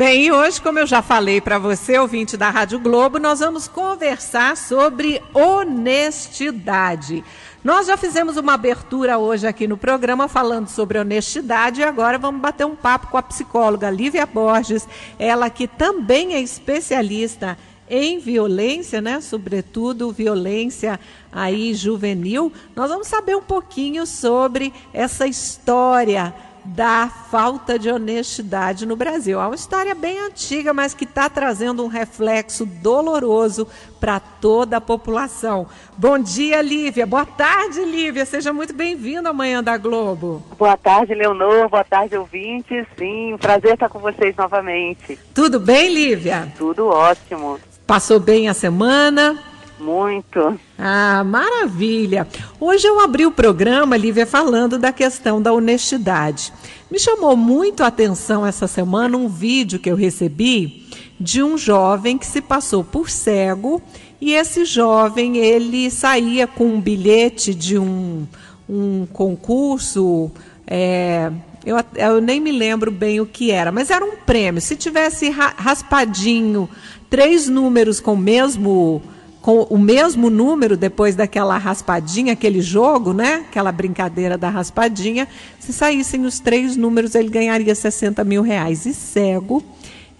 Bem, e hoje, como eu já falei para você, ouvinte da Rádio Globo, nós vamos conversar sobre honestidade. Nós já fizemos uma abertura hoje aqui no programa falando sobre honestidade e agora vamos bater um papo com a psicóloga Lívia Borges, ela que também é especialista em violência, né? Sobretudo violência aí juvenil. Nós vamos saber um pouquinho sobre essa história da falta de honestidade no Brasil. É uma história bem antiga, mas que está trazendo um reflexo doloroso para toda a população. Bom dia, Lívia. Boa tarde, Lívia. Seja muito bem-vinda à Manhã da Globo. Boa tarde, Leonor. Boa tarde, ouvintes. Sim, prazer estar com vocês novamente. Tudo bem, Lívia? Tudo ótimo. Passou bem a semana? Muito. Ah, maravilha! Hoje eu abri o programa, Lívia, falando da questão da honestidade. Me chamou muito a atenção essa semana um vídeo que eu recebi de um jovem que se passou por cego e esse jovem ele saía com um bilhete de um, um concurso. É, eu, eu nem me lembro bem o que era, mas era um prêmio. Se tivesse raspadinho três números com o mesmo com o mesmo número depois daquela raspadinha, aquele jogo, né? Aquela brincadeira da raspadinha. Se saíssem os três números, ele ganharia 60 mil reais. E cego,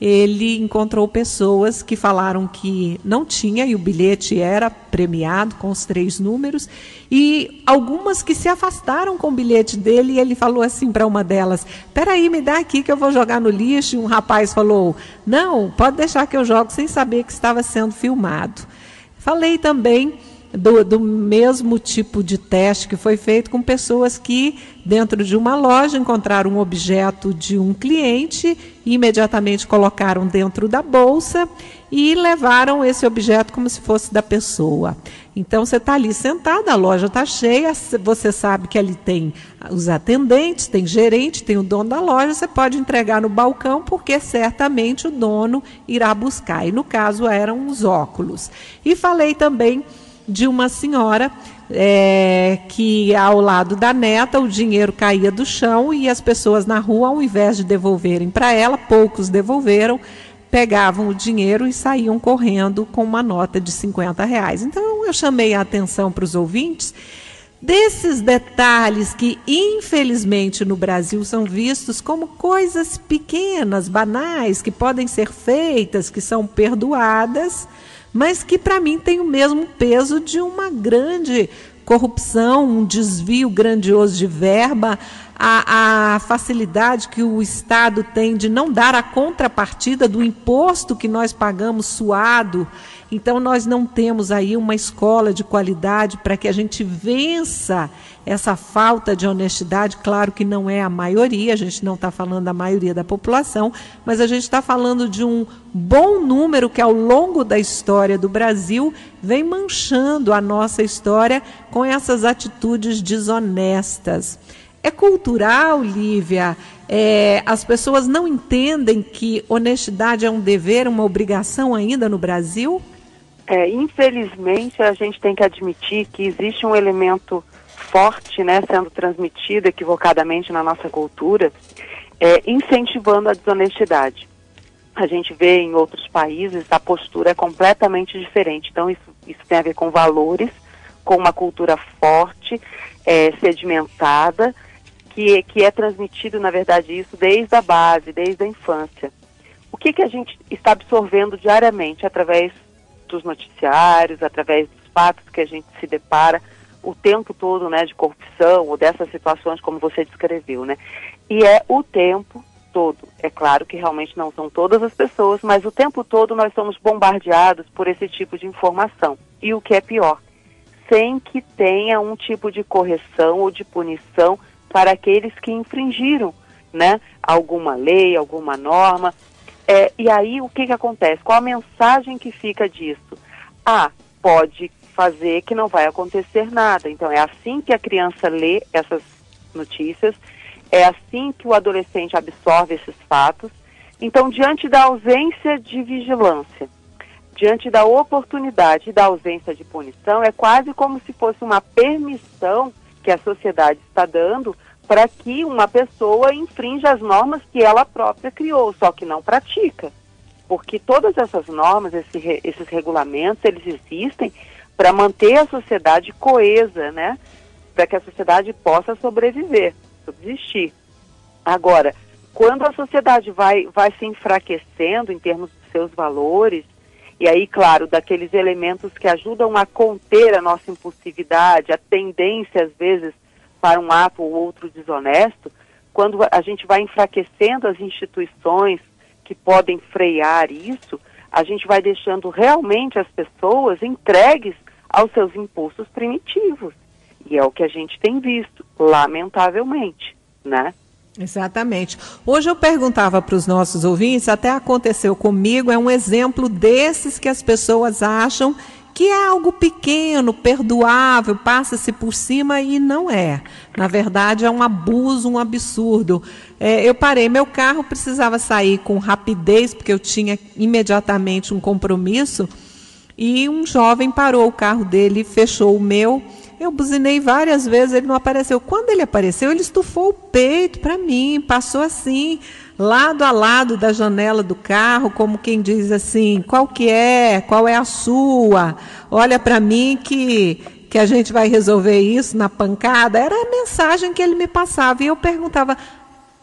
ele encontrou pessoas que falaram que não tinha e o bilhete era premiado com os três números. E algumas que se afastaram com o bilhete dele. E ele falou assim para uma delas: Peraí, me dá aqui que eu vou jogar no lixo. E um rapaz falou: Não, pode deixar que eu jogo sem saber que estava sendo filmado. Falei também do, do, mesmo tipo de teste que foi feito com pessoas que, dentro de uma loja, encontraram um objeto de um cliente e imediatamente colocaram dentro da bolsa e levaram esse objeto como se fosse da pessoa. Então você está ali sentada, a loja está cheia, você sabe que ali tem os atendentes, tem gerente, tem o dono da loja, você pode entregar no balcão porque certamente o dono irá buscar. E no caso eram os óculos. E falei também de uma senhora é, que ao lado da neta o dinheiro caía do chão e as pessoas na rua, ao invés de devolverem para ela, poucos devolveram, pegavam o dinheiro e saíam correndo com uma nota de 50 reais. Então eu chamei a atenção para os ouvintes desses detalhes que, infelizmente, no Brasil são vistos como coisas pequenas, banais, que podem ser feitas, que são perdoadas mas que para mim tem o mesmo peso de uma grande corrupção, um desvio grandioso de verba, a, a, facilidade que o Estado tem de não dar a contrapartida do imposto que nós pagamos suado então, nós não temos aí uma escola de qualidade para que a gente vença essa falta de honestidade. Claro que não é a maioria, a gente não está falando da maioria da população, mas a gente está falando de um bom número que, ao longo da história do Brasil, vem manchando a nossa história com essas atitudes desonestas. É cultural, Lívia. É, as pessoas não entendem que honestidade é um dever, uma obrigação ainda no Brasil? É, infelizmente, a gente tem que admitir que existe um elemento forte, né, sendo transmitido equivocadamente na nossa cultura, é, incentivando a desonestidade. A gente vê em outros países a postura é completamente diferente. Então, isso, isso tem a ver com valores, com uma cultura forte, é, sedimentada, que, que é transmitido, na verdade, isso desde a base, desde a infância. O que, que a gente está absorvendo diariamente através dos noticiários, através dos fatos que a gente se depara o tempo todo, né, de corrupção ou dessas situações como você descreveu, né? E é o tempo todo. É claro que realmente não são todas as pessoas, mas o tempo todo nós somos bombardeados por esse tipo de informação. E o que é pior, sem que tenha um tipo de correção ou de punição para aqueles que infringiram, né, alguma lei, alguma norma, é, e aí o que, que acontece? Qual a mensagem que fica disso? Ah, pode fazer que não vai acontecer nada. Então é assim que a criança lê essas notícias, é assim que o adolescente absorve esses fatos. Então, diante da ausência de vigilância, diante da oportunidade e da ausência de punição, é quase como se fosse uma permissão que a sociedade está dando para que uma pessoa infrinja as normas que ela própria criou, só que não pratica. Porque todas essas normas, esse, esses regulamentos, eles existem para manter a sociedade coesa, né? Para que a sociedade possa sobreviver, subsistir. Agora, quando a sociedade vai, vai se enfraquecendo em termos dos seus valores, e aí, claro, daqueles elementos que ajudam a conter a nossa impulsividade, a tendência, às vezes, para um ato ou outro desonesto, quando a gente vai enfraquecendo as instituições que podem frear isso, a gente vai deixando realmente as pessoas entregues aos seus impulsos primitivos. E é o que a gente tem visto, lamentavelmente, né? Exatamente. Hoje eu perguntava para os nossos ouvintes, até aconteceu comigo, é um exemplo desses que as pessoas acham que é algo pequeno, perdoável, passa-se por cima e não é. Na verdade, é um abuso, um absurdo. É, eu parei, meu carro precisava sair com rapidez, porque eu tinha imediatamente um compromisso, e um jovem parou o carro dele, fechou o meu eu buzinei várias vezes, ele não apareceu. Quando ele apareceu, ele estufou o peito para mim, passou assim, lado a lado da janela do carro, como quem diz assim: qual que é? Qual é a sua? Olha para mim que que a gente vai resolver isso na pancada. Era a mensagem que ele me passava e eu perguntava: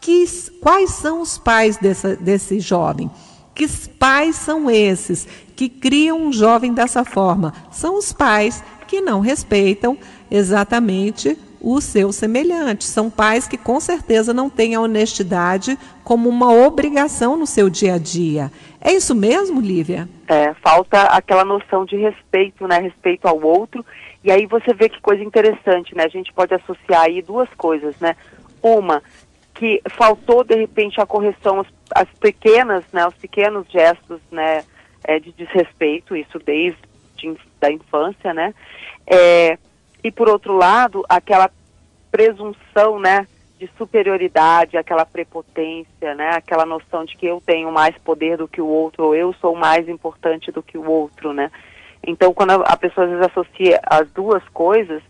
que, quais são os pais dessa, desse jovem? Que pais são esses que criam um jovem dessa forma? São os pais que não respeitam exatamente o seu semelhante. São pais que com certeza não têm a honestidade como uma obrigação no seu dia a dia. É isso mesmo, Lívia? É, falta aquela noção de respeito, né? Respeito ao outro. E aí você vê que coisa interessante, né? A gente pode associar aí duas coisas, né? Uma, que faltou de repente a correção às, pequenas, né? Os pequenos gestos, né? É, de desrespeito, isso desde da infância, né? É, e por outro lado, aquela presunção, né, de superioridade, aquela prepotência, né, aquela noção de que eu tenho mais poder do que o outro, ou eu sou mais importante do que o outro, né. Então, quando a, pessoa às vezes associa as duas coisas,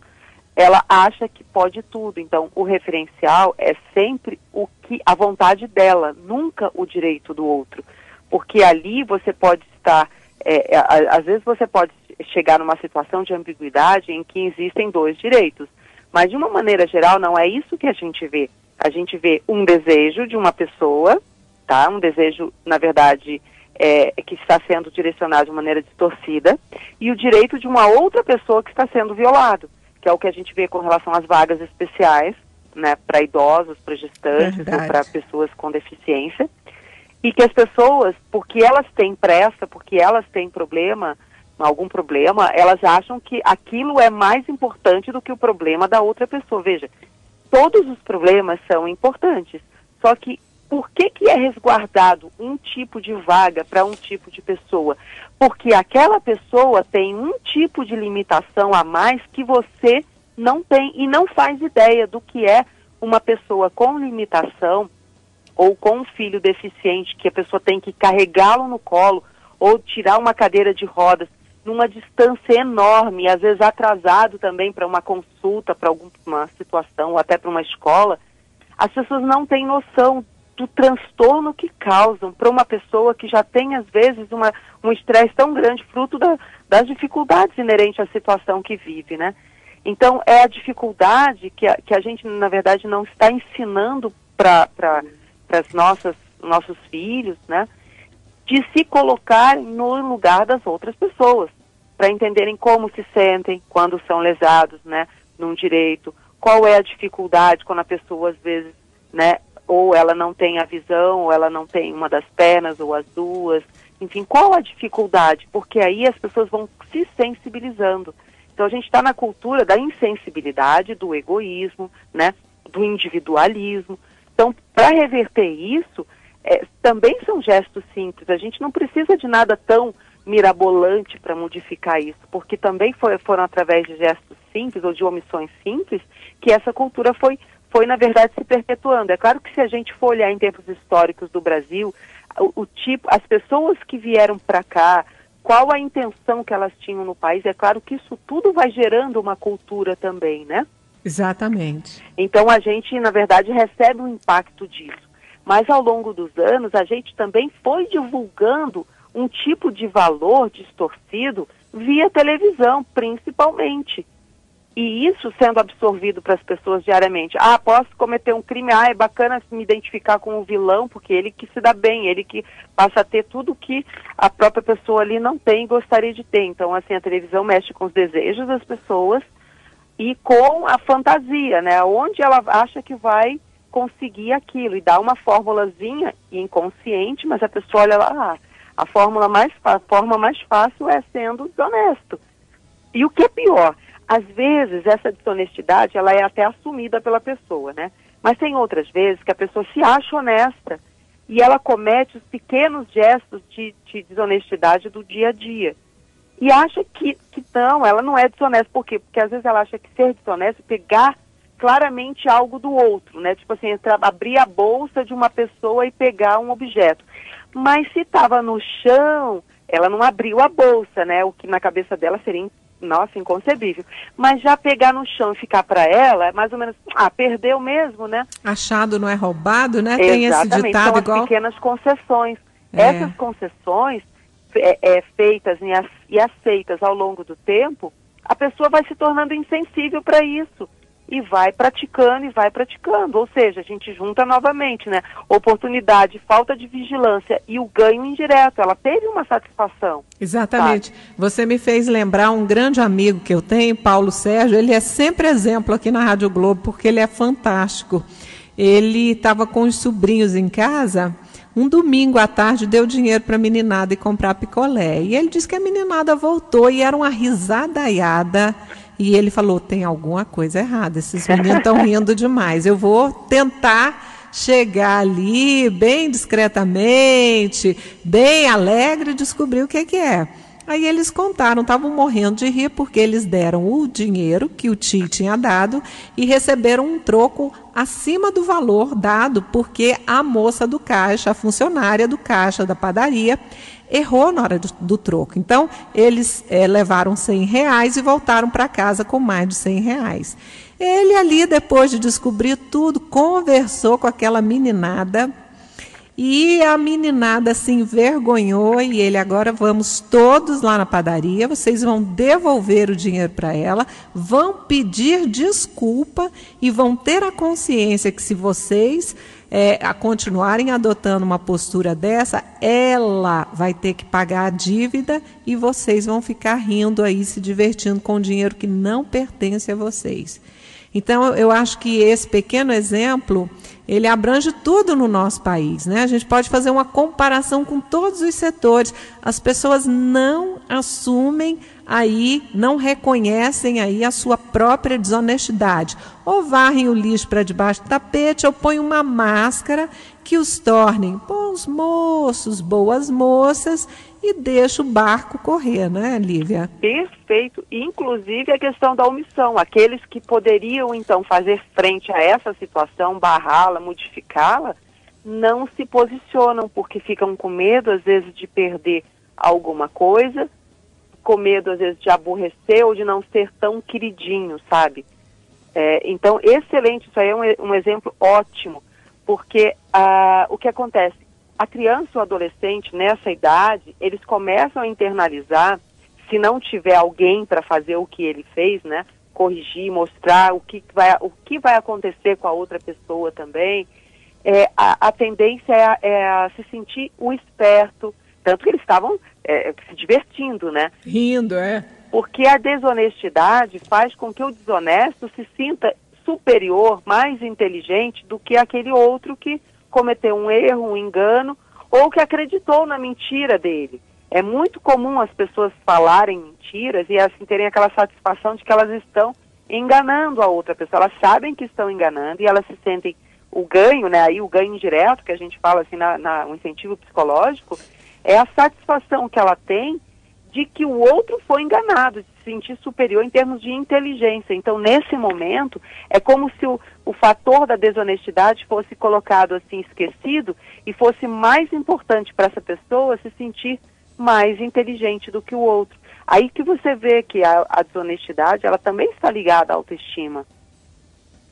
ela acha que pode tudo. Então, o referencial é sempre o que a vontade dela, nunca o direito do outro, porque ali você pode estar, é, é às vezes você pode chegar numa situação de ambiguidade em que existem dois direitos. Mas, de uma maneira geral, não é isso que a gente vê. A gente vê um desejo de uma pessoa, tá? Um desejo, na verdade, é, que está sendo direcionado de maneira distorcida, e o direito de uma outra pessoa que está sendo violado, que é o que a gente vê com relação às vagas especiais, né, para idosos, para gestantes Verdade. ou para pessoas com deficiência, e que as pessoas, porque elas têm pressa, porque elas têm problema, algum problema, elas acham que aquilo é mais importante do que o problema da outra pessoa. Veja, todos os problemas são importantes, só que por que, que é resguardado um tipo de vaga para um tipo de pessoa? Porque aquela pessoa tem um tipo de limitação a mais que você não tem e não faz ideia do que é uma pessoa com limitação ou com um filho deficiente que a pessoa tem que carregá-lo no colo ou tirar uma cadeira de rodas numa distância enorme, às vezes atrasado também para uma consulta, para alguma situação, ou até para uma escola, as pessoas não têm noção do transtorno que causam para uma pessoa que já tem, às vezes, uma, um estresse tão grande, fruto da, das dificuldades inerentes à situação que vive, né? Então, é a dificuldade que a, que a gente, na verdade, não está ensinando para as nossas nossos filhos, né? De se colocar no lugar das outras pessoas para entenderem como se sentem quando são lesados, né, num direito, qual é a dificuldade quando a pessoa às vezes, né, ou ela não tem a visão, ou ela não tem uma das pernas ou as duas, enfim, qual a dificuldade? Porque aí as pessoas vão se sensibilizando. Então a gente está na cultura da insensibilidade, do egoísmo, né, do individualismo. Então, para reverter isso, é, também são gestos simples. A gente não precisa de nada tão mirabolante para modificar isso, porque também foi, foram através de gestos simples ou de omissões simples que essa cultura foi, foi na verdade, se perpetuando. É claro que se a gente for olhar em tempos históricos do Brasil, o, o tipo, as pessoas que vieram para cá, qual a intenção que elas tinham no país, é claro que isso tudo vai gerando uma cultura também, né? Exatamente. Então a gente, na verdade, recebe um impacto disso. Mas ao longo dos anos, a gente também foi divulgando um tipo de valor distorcido via televisão, principalmente. E isso sendo absorvido para as pessoas diariamente. Ah, posso cometer um crime, ah, é bacana me identificar com o vilão, porque ele que se dá bem, ele que passa a ter tudo que a própria pessoa ali não tem e gostaria de ter. Então, assim, a televisão mexe com os desejos das pessoas e com a fantasia, né? Onde ela acha que vai conseguir aquilo e dá uma fórmulazinha inconsciente, mas a pessoa olha lá, ah, a fórmula mais a forma mais fácil é sendo desonesto. E o que é pior, às vezes essa desonestidade ela é até assumida pela pessoa, né? Mas tem outras vezes que a pessoa se acha honesta e ela comete os pequenos gestos de, de desonestidade do dia a dia. E acha que, que não, ela não é desonesta. Por quê? Porque às vezes ela acha que ser desonesta é pegar claramente algo do outro, né? Tipo assim, abrir a bolsa de uma pessoa e pegar um objeto. Mas se estava no chão, ela não abriu a bolsa, né? O que na cabeça dela seria nossa, inconcebível. Mas já pegar no chão e ficar para ela, é mais ou menos, ah, perdeu mesmo, né? Achado não é roubado, né? Tem esse ditado São igual. as pequenas concessões. É. Essas concessões é, é, feitas e aceitas ao longo do tempo, a pessoa vai se tornando insensível para isso e vai praticando e vai praticando. Ou seja, a gente junta novamente, né? Oportunidade, falta de vigilância e o ganho indireto. Ela teve uma satisfação. Exatamente. Sabe? Você me fez lembrar um grande amigo que eu tenho, Paulo Sérgio. Ele é sempre exemplo aqui na Rádio Globo porque ele é fantástico. Ele estava com os sobrinhos em casa. Um domingo à tarde deu dinheiro para a meninada e comprar picolé. E ele disse que a meninada voltou e era uma risadaiada e ele falou: tem alguma coisa errada, esses meninos estão rindo demais. Eu vou tentar chegar ali bem discretamente, bem alegre, e descobrir o que, que é. Aí eles contaram, estavam morrendo de rir porque eles deram o dinheiro que o tio tinha dado e receberam um troco acima do valor dado porque a moça do caixa, a funcionária do caixa da padaria, errou na hora do, do troco. Então, eles é, levaram 100 reais e voltaram para casa com mais de 100 reais. Ele ali, depois de descobrir tudo, conversou com aquela meninada e a meninada se envergonhou e ele agora vamos todos lá na padaria, vocês vão devolver o dinheiro para ela, vão pedir desculpa e vão ter a consciência que se vocês é, a continuarem adotando uma postura dessa, ela vai ter que pagar a dívida e vocês vão ficar rindo aí, se divertindo com dinheiro que não pertence a vocês. Então, eu acho que esse pequeno exemplo, ele abrange tudo no nosso país. Né? A gente pode fazer uma comparação com todos os setores. As pessoas não assumem aí, não reconhecem aí a sua própria desonestidade. Ou varrem o lixo para debaixo do tapete, ou põem uma máscara que os tornem bons moços, boas moças e deixa o barco correr, né, Lívia? Perfeito. Inclusive a questão da omissão. Aqueles que poderiam, então, fazer frente a essa situação, barrá-la, modificá-la, não se posicionam, porque ficam com medo, às vezes, de perder alguma coisa, com medo, às vezes, de aborrecer ou de não ser tão queridinho, sabe? É, então, excelente, isso aí é um, um exemplo ótimo, porque ah, o que acontece? a criança ou adolescente nessa idade, eles começam a internalizar, se não tiver alguém para fazer o que ele fez, né? Corrigir, mostrar o que vai, o que vai acontecer com a outra pessoa também. É, a, a, tendência é, é, a se sentir o esperto, tanto que eles estavam é, se divertindo, né? Rindo, é. Porque a desonestidade faz com que o desonesto se sinta superior, mais inteligente do que aquele outro que cometeu um erro, um engano, ou que acreditou na mentira dele. É muito comum as pessoas falarem mentiras e assim terem aquela satisfação de que elas estão enganando a outra pessoa. Elas sabem que estão enganando e elas se sentem o ganho, né? Aí o ganho indireto que a gente fala assim na, na um incentivo psicológico é a satisfação que ela tem de que o outro foi enganado, de se sentir superior em termos de inteligência. Então, nesse momento, é como se o, o fator da desonestidade fosse colocado assim, esquecido, e fosse mais importante para essa pessoa se sentir mais inteligente do que o outro. Aí que você vê que a, a desonestidade, ela também está ligada à autoestima.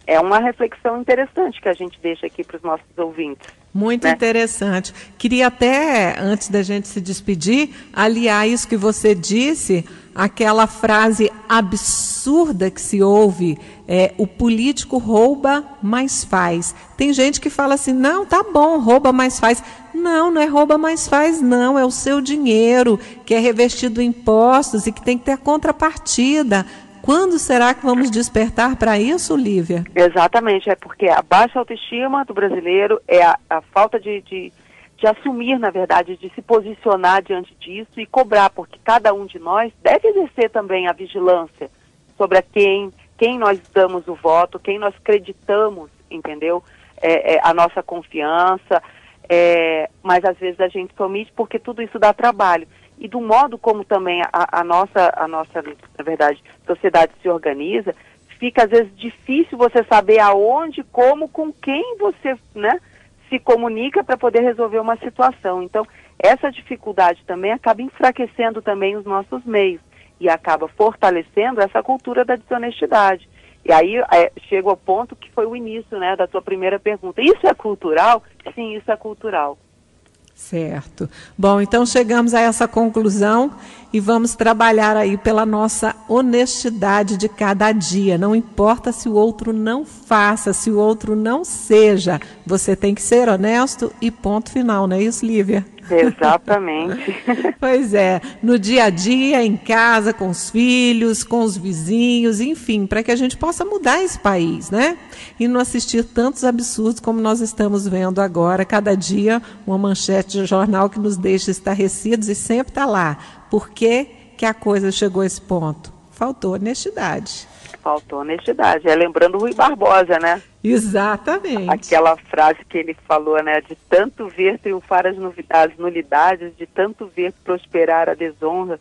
é uma reflexão interessante que a gente deixa aqui para os nossos ouvintes. Muito né? interessante. Queria até, antes da gente se despedir, aliar isso que você disse, aquela frase absurda que se ouve, é, o político rouba, mas faz. Tem gente que fala assim, não, tá bom, rouba, mas faz. Não, não é rouba, mas faz, não. É o seu dinheiro, que é revestido em impostos e que tem que ter contrapartida. Quando será que vamos despertar para isso, Lívia? Exatamente, é porque a baixa autoestima do brasileiro é a, a falta de, de, de, assumir, na verdade, de se posicionar diante disso e cobrar, porque cada um de nós deve exercer também a vigilância sobre a quem, quem nós damos o voto, quem nós acreditamos, entendeu? É, é, a nossa confiança, é, mas às vezes a gente omite porque tudo isso dá trabalho e do modo como também a, a, nossa, a nossa, na verdade, sociedade se organiza, fica às vezes difícil você saber aonde, como, com quem você, né, se comunica para poder resolver uma situação. Então, essa dificuldade também acaba enfraquecendo também os nossos meios e acaba fortalecendo essa cultura da desonestidade. E aí é, chega ao ponto que foi o início, né, da sua primeira pergunta. Isso é cultural? Sim, isso é cultural. Certo. Bom, então chegamos a essa conclusão e vamos trabalhar aí pela nossa honestidade de cada dia. Não importa se o outro não faça, se o outro não seja, você tem que ser honesto e ponto final, não é isso, Lívia? Exatamente. pois é, no dia a dia, em casa, com os filhos, com os vizinhos, enfim, para que a gente possa mudar esse país, né? E não assistir tantos absurdos como nós estamos vendo agora, cada dia uma manchete de jornal que nos deixa estarrecidos e sempre está lá. Por que, que a coisa chegou a esse ponto? Faltou honestidade. Faltou honestidade. É lembrando o Rui Barbosa, né? Exatamente. Aquela frase que ele falou, né? De tanto ver triunfar as, novidades, nulidades, de tanto ver prosperar a desonra,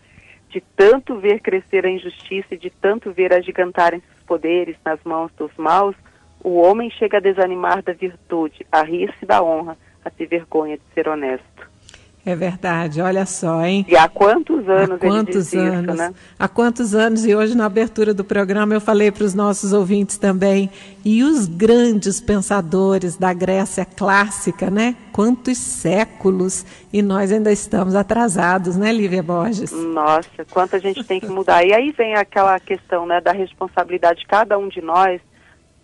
de tanto ver crescer a injustiça e de tanto ver agigantarem seus poderes nas mãos dos maus, o homem chega a desanimar da virtude, a rir-se da honra, a ter vergonha de ser honesto. É verdade, olha só, hein? E há quantos anos há quantos ele anos, isso, né? Há quantos anos, e hoje na abertura do programa eu falei para os nossos ouvintes também, e os grandes pensadores da Grécia clássica, né? Quantos séculos, e nós ainda estamos atrasados, né, Lívia Borges? Nossa, quanto a gente tem que mudar. E aí vem aquela questão, né, da responsabilidade de cada um de nós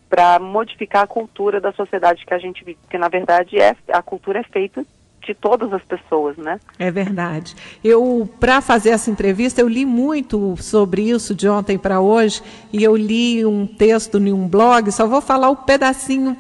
para modificar a cultura da sociedade que a gente vive, porque na verdade é, a cultura é feita de todas as pessoas, né? É verdade. Eu, para fazer essa entrevista, eu li muito sobre isso de ontem para hoje e eu li um texto em um blog. Só vou falar um pedacinho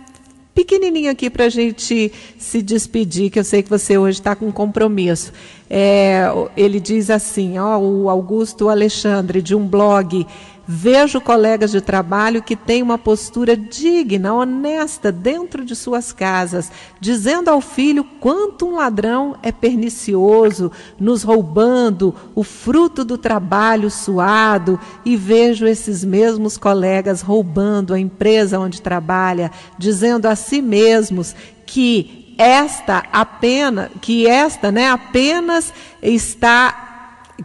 pequenininho aqui para a gente se despedir, que eu sei que você hoje está com compromisso. É, ele diz assim, ó, o Augusto Alexandre de um blog Vejo colegas de trabalho que têm uma postura digna, honesta dentro de suas casas, dizendo ao filho quanto um ladrão é pernicioso, nos roubando o fruto do trabalho suado, e vejo esses mesmos colegas roubando a empresa onde trabalha, dizendo a si mesmos que esta apenas, que esta, né, apenas está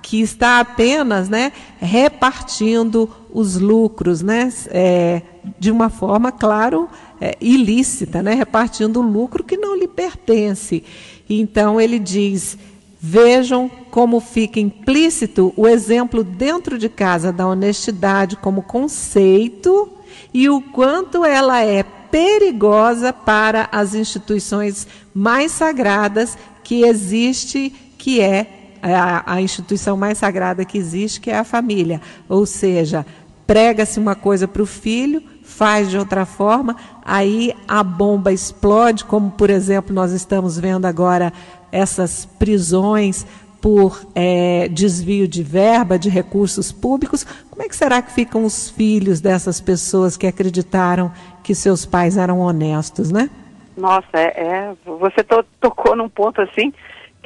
que está apenas né, repartindo os lucros né, é, de uma forma, claro, é, ilícita, né, repartindo lucro que não lhe pertence. Então ele diz: vejam como fica implícito o exemplo dentro de casa da honestidade como conceito e o quanto ela é perigosa para as instituições mais sagradas que existe, que é a, a instituição mais sagrada que existe, que é a família. Ou seja, prega-se uma coisa para o filho, faz de outra forma, aí a bomba explode, como por exemplo nós estamos vendo agora essas prisões por é, desvio de verba, de recursos públicos. Como é que será que ficam os filhos dessas pessoas que acreditaram que seus pais eram honestos, né? Nossa, é, é você to, tocou num ponto assim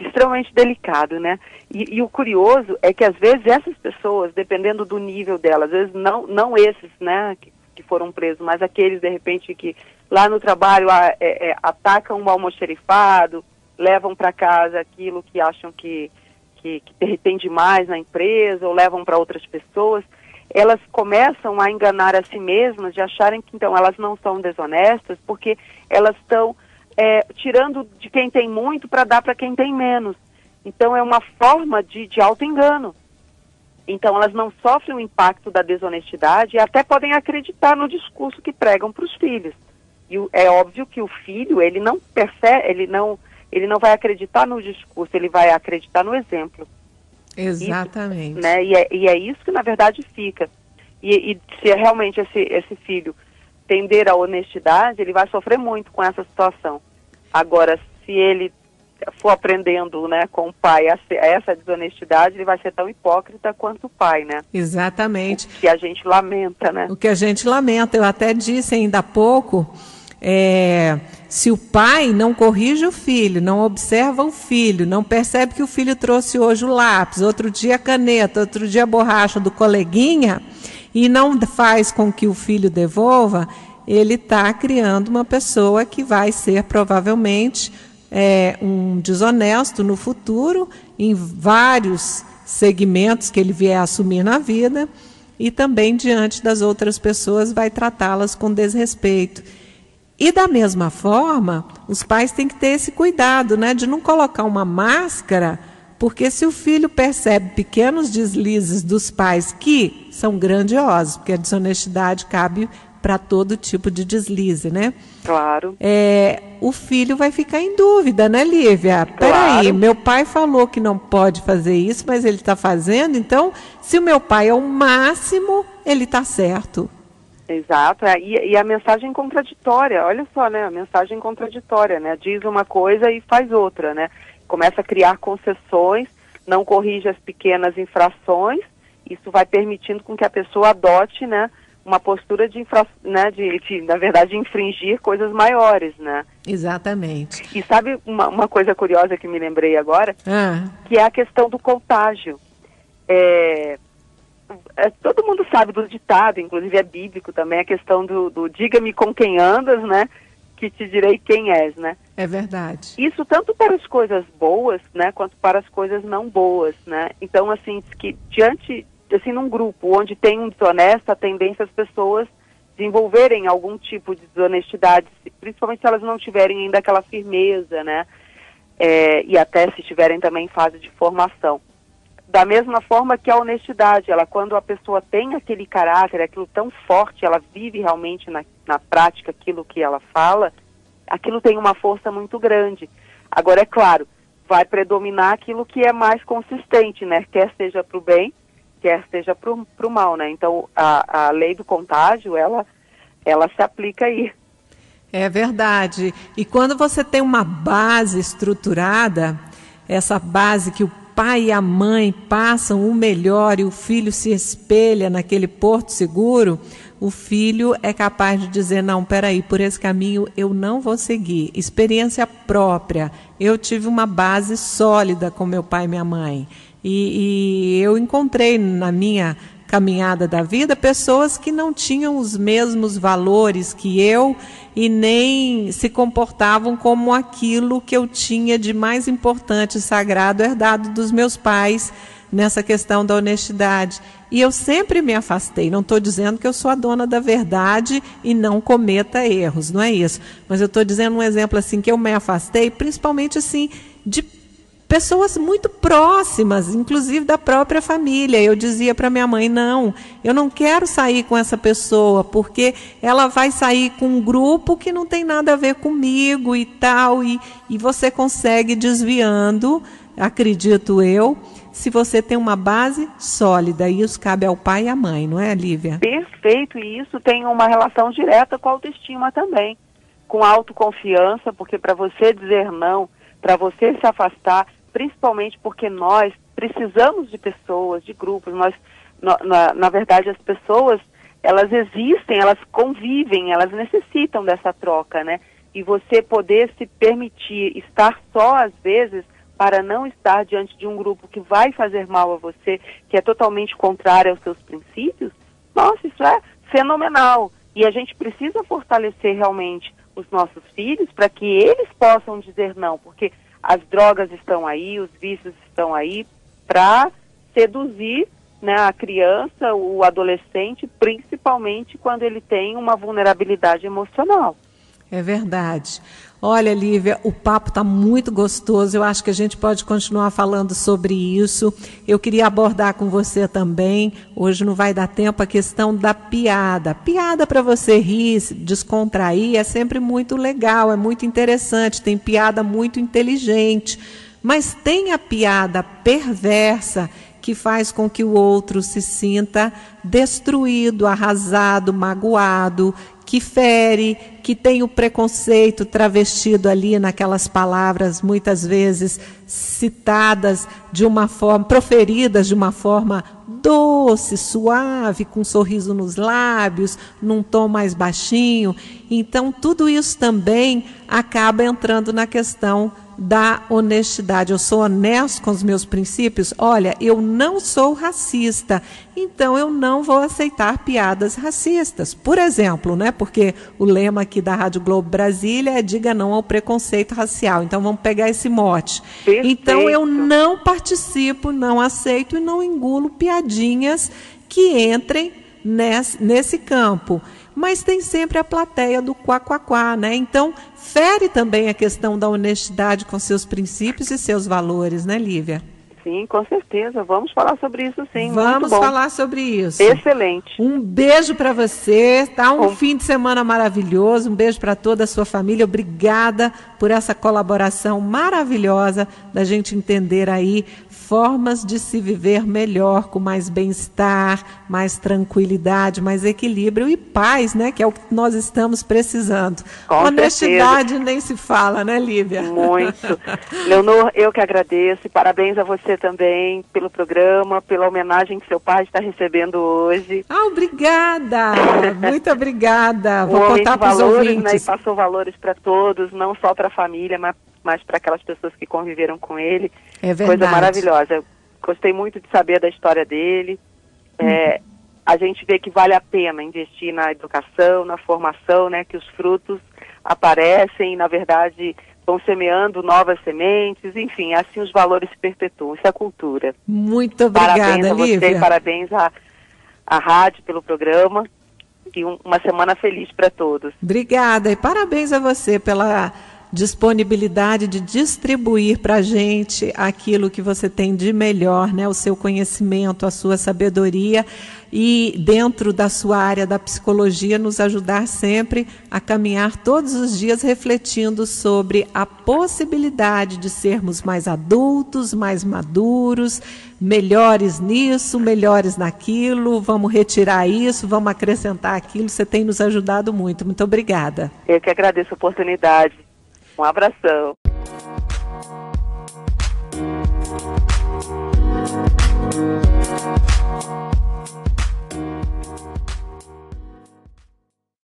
extremamente delicado, né? E, e, o curioso é que às vezes essas pessoas, dependendo do nível delas, às vezes não, não esses, né, que, que foram presos, mas aqueles de repente que lá no trabalho a, é, é, atacam um almoxerifado, levam para casa aquilo que acham que, que, que tem demais na empresa ou levam para outras pessoas. elas começam a enganar a si mesmas, de acharem que então elas não são desonestas, porque elas estão é, tirando de quem tem muito para dar para quem tem menos. Então é uma forma de, de auto-engano. Então elas não sofrem o impacto da desonestidade e até podem acreditar no discurso que pregam para os filhos. E é óbvio que o filho, ele não percebe, ele não, ele não vai acreditar no discurso, ele vai acreditar no exemplo. Exatamente. Isso, né? e, é, e é isso que na verdade fica. E, e se realmente esse, esse filho tender à honestidade, ele vai sofrer muito com essa situação. Agora, se ele for aprendendo né, com o pai a, essa desonestidade, ele vai ser tão hipócrita quanto o pai, né? Exatamente. O que a gente lamenta, né? O que a gente lamenta. Eu até disse ainda há pouco, é, se o pai não corrige o filho, não observa o filho, não percebe que o filho trouxe hoje o lápis, outro dia a caneta, outro dia a borracha do coleguinha, e não faz com que o filho devolva, ele está criando uma pessoa que vai ser provavelmente é, um desonesto no futuro, em vários segmentos que ele vier a assumir na vida, e também diante das outras pessoas vai tratá-las com desrespeito. E da mesma forma, os pais têm que ter esse cuidado, né, de não colocar uma máscara, porque se o filho percebe pequenos deslizes dos pais que são grandiosos, porque a desonestidade cabe para todo tipo de deslize, né? Claro. É, o filho vai ficar em dúvida, né, Lívia? Claro. Peraí, meu pai falou que não pode fazer isso, mas ele está fazendo, então, se o meu pai é o máximo, ele está certo. Exato, é, e, e, a mensagem contraditória, olha só, né, a mensagem contraditória, né, diz uma coisa e faz outra, né, começa a criar concessões, não corrige as pequenas infrações, isso vai permitindo com que a pessoa adote, né, uma postura de, infra, né, de, de, na verdade, infringir coisas maiores, né? Exatamente. E sabe uma, uma coisa curiosa que me lembrei agora? Ah. Que é a questão do contágio. É, é, todo mundo sabe do ditado, inclusive é bíblico também, a questão do, do diga-me com quem andas, né? Que te direi quem és, né? É verdade. Isso tanto para as coisas boas, né? Quanto para as coisas não boas, né? Então, assim, que diante assim, num grupo onde tem um desonesto, a tendência as pessoas desenvolverem algum tipo de desonestidade, principalmente se elas não tiverem ainda aquela firmeza, né? É, e até se estiverem também fase de formação. Da mesma forma que a honestidade, ela quando a pessoa tem aquele caráter, aquilo tão forte, ela vive realmente na, na prática aquilo que ela fala, aquilo tem uma força muito grande. Agora, é claro, vai predominar aquilo que é mais consistente, né? Quer seja para o bem, quer seja para o mal, né? Então, a, a lei do contágio, ela, ela se aplica aí. É verdade. E quando você tem uma base estruturada, essa base que o pai e a mãe passam o melhor e o filho se espelha naquele porto seguro, o filho é capaz de dizer: não, peraí, por esse caminho eu não vou seguir. Experiência própria. Eu tive uma base sólida com meu pai e minha mãe. E, e eu encontrei na minha caminhada da vida pessoas que não tinham os mesmos valores que eu e nem se comportavam como aquilo que eu tinha de mais importante e sagrado herdado dos meus pais nessa questão da honestidade. E eu sempre me afastei. Não estou dizendo que eu sou a dona da verdade e não cometa erros, não é isso. Mas eu estou dizendo um exemplo assim que eu me afastei, principalmente assim de pessoas muito próximas, inclusive da própria família. Eu dizia para minha mãe: não, eu não quero sair com essa pessoa, porque ela vai sair com um grupo que não tem nada a ver comigo e tal. E, e você consegue desviando, acredito eu, se você tem uma base sólida. Isso cabe ao pai e à mãe, não é, Lívia? Perfeito, e isso tem uma relação direta com a autoestima também, com autoconfiança, porque para você dizer não, para você se afastar, principalmente porque nós precisamos de pessoas, de grupos, nós, na, na verdade, as pessoas, elas existem, elas convivem, elas necessitam dessa troca, né? E você poder se permitir estar só, às vezes, para não estar diante de um grupo que vai fazer mal a você, que é totalmente contrário aos seus princípios, nossa, isso é fenomenal. E a gente precisa fortalecer realmente os nossos filhos para que eles possam dizer não, porque as drogas estão aí, os vícios estão aí para seduzir né, a criança, o adolescente, principalmente quando ele tem uma vulnerabilidade emocional. É verdade. Olha, Lívia, o papo está muito gostoso. Eu acho que a gente pode continuar falando sobre isso. Eu queria abordar com você também. Hoje não vai dar tempo a questão da piada. Piada para você rir, descontrair é sempre muito legal, é muito interessante. Tem piada muito inteligente, mas tem a piada perversa que faz com que o outro se sinta destruído, arrasado, magoado, que fere, que tem o preconceito travestido ali naquelas palavras, muitas vezes citadas de uma forma, proferidas de uma forma doce, suave, com um sorriso nos lábios, num tom mais baixinho. Então, tudo isso também acaba entrando na questão da honestidade. Eu sou honesto com os meus princípios. Olha, eu não sou racista, então eu não vou aceitar piadas racistas. Por exemplo, né? Porque o lema aqui da Rádio Globo Brasília é diga não ao preconceito racial. Então vamos pegar esse mote. Perfeito. Então eu não participo, não aceito e não engulo piadinhas que entrem nesse, nesse campo mas tem sempre a plateia do quá, né? Então, fere também a questão da honestidade com seus princípios e seus valores, né, Lívia? Sim, com certeza. Vamos falar sobre isso, sim. Vamos falar sobre isso. Excelente. Um beijo para você, tá? Um fim de semana maravilhoso. Um beijo para toda a sua família. Obrigada por essa colaboração maravilhosa da gente entender aí formas de se viver melhor, com mais bem-estar, mais tranquilidade, mais equilíbrio e paz, né? Que é o que nós estamos precisando. Com Honestidade certeza. nem se fala, né, Lívia? Muito. Leonor, eu que agradeço. Parabéns a você também pelo programa, pela homenagem que seu pai está recebendo hoje. Ah, obrigada! Muito obrigada. Vou contar para os valores, né, e ouvintes. passou valores para todos, não só para a família, mas, mas para aquelas pessoas que conviveram com ele. É verdade. Coisa maravilhosa. Gostei muito de saber da história dele. É, a gente vê que vale a pena investir na educação, na formação, né? Que os frutos aparecem, na verdade, vão semeando novas sementes, enfim, assim os valores se perpetuam. Isso é cultura. Muito obrigada, parabéns a você, Lívia. parabéns à, à rádio pelo programa e um- uma semana feliz para todos. Obrigada e parabéns a você pela disponibilidade de distribuir para a gente aquilo que você tem de melhor, né? O seu conhecimento, a sua sabedoria e, dentro da sua área da psicologia, nos ajudar sempre a caminhar todos os dias refletindo sobre a possibilidade de sermos mais adultos, mais maduros, melhores nisso, melhores naquilo, vamos retirar isso, vamos acrescentar aquilo. Você tem nos ajudado muito. Muito obrigada. Eu que agradeço a oportunidade. Um abração.